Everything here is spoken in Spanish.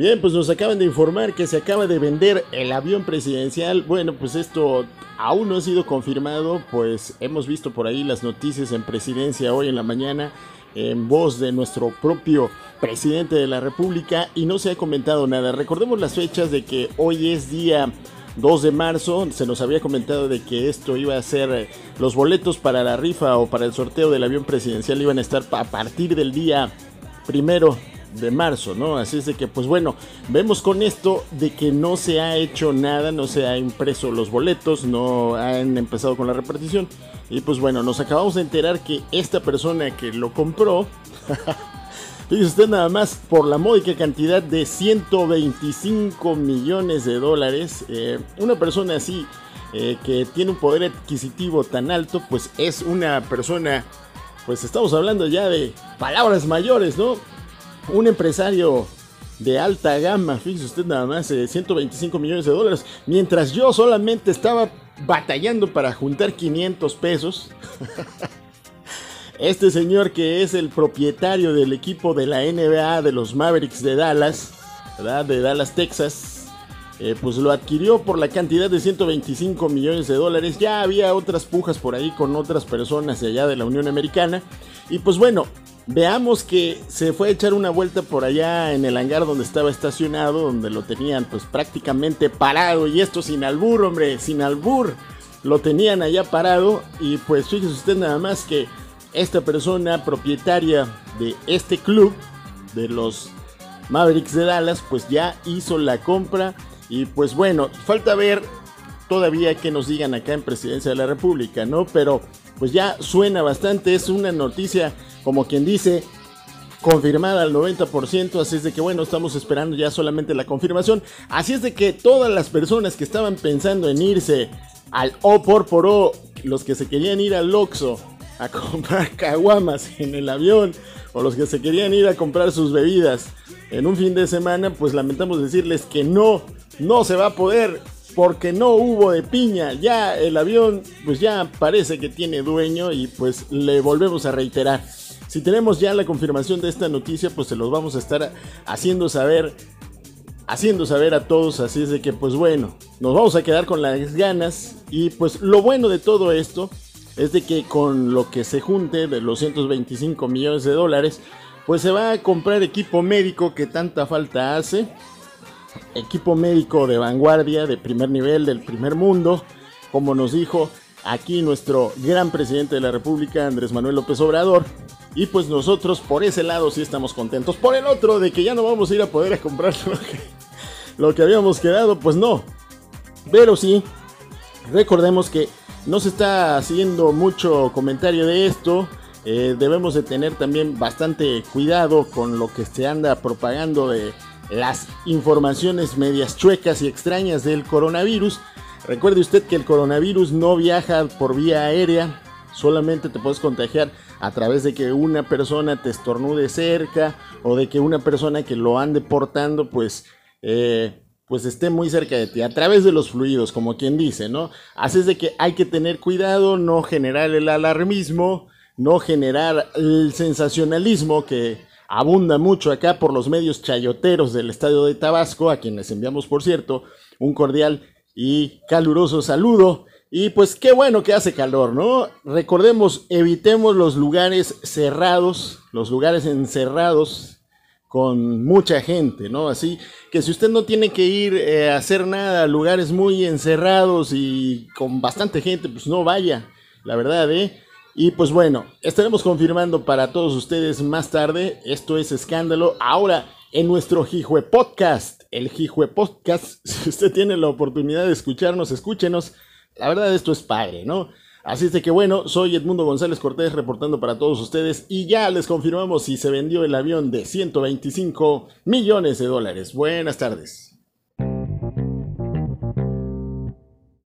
Bien, pues nos acaban de informar que se acaba de vender el avión presidencial. Bueno, pues esto aún no ha sido confirmado, pues hemos visto por ahí las noticias en presidencia hoy en la mañana en voz de nuestro propio presidente de la República y no se ha comentado nada. Recordemos las fechas de que hoy es día 2 de marzo, se nos había comentado de que esto iba a ser los boletos para la rifa o para el sorteo del avión presidencial iban a estar a partir del día primero de marzo, ¿no? Así es de que, pues bueno, vemos con esto de que no se ha hecho nada, no se ha impreso los boletos, no han empezado con la repartición. Y pues bueno, nos acabamos de enterar que esta persona que lo compró, fíjese usted nada más, por la módica cantidad de 125 millones de dólares, eh, una persona así eh, que tiene un poder adquisitivo tan alto, pues es una persona, pues estamos hablando ya de palabras mayores, ¿no? Un empresario de alta gama, fíjese usted nada más, 125 eh, millones de dólares, mientras yo solamente estaba batallando para juntar 500 pesos. Este señor que es el propietario del equipo de la NBA de los Mavericks de Dallas, ¿verdad? De Dallas, Texas, eh, pues lo adquirió por la cantidad de 125 millones de dólares. Ya había otras pujas por ahí con otras personas de allá de la Unión Americana. Y pues bueno, Veamos que se fue a echar una vuelta por allá en el hangar donde estaba estacionado, donde lo tenían pues prácticamente parado. Y esto sin albur, hombre, sin albur. Lo tenían allá parado y pues fíjese usted nada más que esta persona propietaria de este club, de los Mavericks de Dallas, pues ya hizo la compra. Y pues bueno, falta ver todavía que nos digan acá en Presidencia de la República, ¿no? Pero pues ya suena bastante, es una noticia como quien dice, confirmada al 90%, así es de que bueno, estamos esperando ya solamente la confirmación. Así es de que todas las personas que estaban pensando en irse al O por por O, los que se querían ir al Oxxo a comprar caguamas en el avión, o los que se querían ir a comprar sus bebidas en un fin de semana, pues lamentamos decirles que no, no se va a poder porque no hubo de piña. Ya el avión, pues ya parece que tiene dueño y pues le volvemos a reiterar. Si tenemos ya la confirmación de esta noticia, pues se los vamos a estar haciendo saber, haciendo saber a todos. Así es de que, pues bueno, nos vamos a quedar con las ganas. Y pues lo bueno de todo esto es de que con lo que se junte de los 125 millones de dólares, pues se va a comprar equipo médico que tanta falta hace. Equipo médico de vanguardia, de primer nivel, del primer mundo, como nos dijo aquí nuestro gran presidente de la República, Andrés Manuel López Obrador. Y pues nosotros por ese lado sí estamos contentos. Por el otro, de que ya no vamos a ir a poder a comprar lo que, habíamos quedado, pues no. Pero sí, recordemos que no se está haciendo mucho comentario de esto. Eh, debemos de tener también bastante cuidado con lo que se anda propagando de las informaciones medias chuecas y extrañas del coronavirus. Recuerde usted que el coronavirus no viaja por vía aérea, solamente te puedes contagiar a través de que una persona te estornude cerca o de que una persona que lo ande portando pues eh, pues esté muy cerca de ti a través de los fluidos como quien dice no así es de que hay que tener cuidado no generar el alarmismo no generar el sensacionalismo que abunda mucho acá por los medios chayoteros del estadio de Tabasco a quienes enviamos por cierto un cordial y caluroso saludo y pues qué bueno que hace calor, ¿no? Recordemos, evitemos los lugares cerrados, los lugares encerrados con mucha gente, ¿no? Así que si usted no tiene que ir eh, a hacer nada a lugares muy encerrados y con bastante gente, pues no vaya, la verdad, ¿eh? Y pues bueno, estaremos confirmando para todos ustedes más tarde. Esto es Escándalo. Ahora, en nuestro Jijue Podcast, el Jijue Podcast, si usted tiene la oportunidad de escucharnos, escúchenos la verdad esto es padre, ¿no? Así es de que bueno, soy Edmundo González Cortés reportando para todos ustedes y ya les confirmamos si se vendió el avión de 125 millones de dólares. Buenas tardes.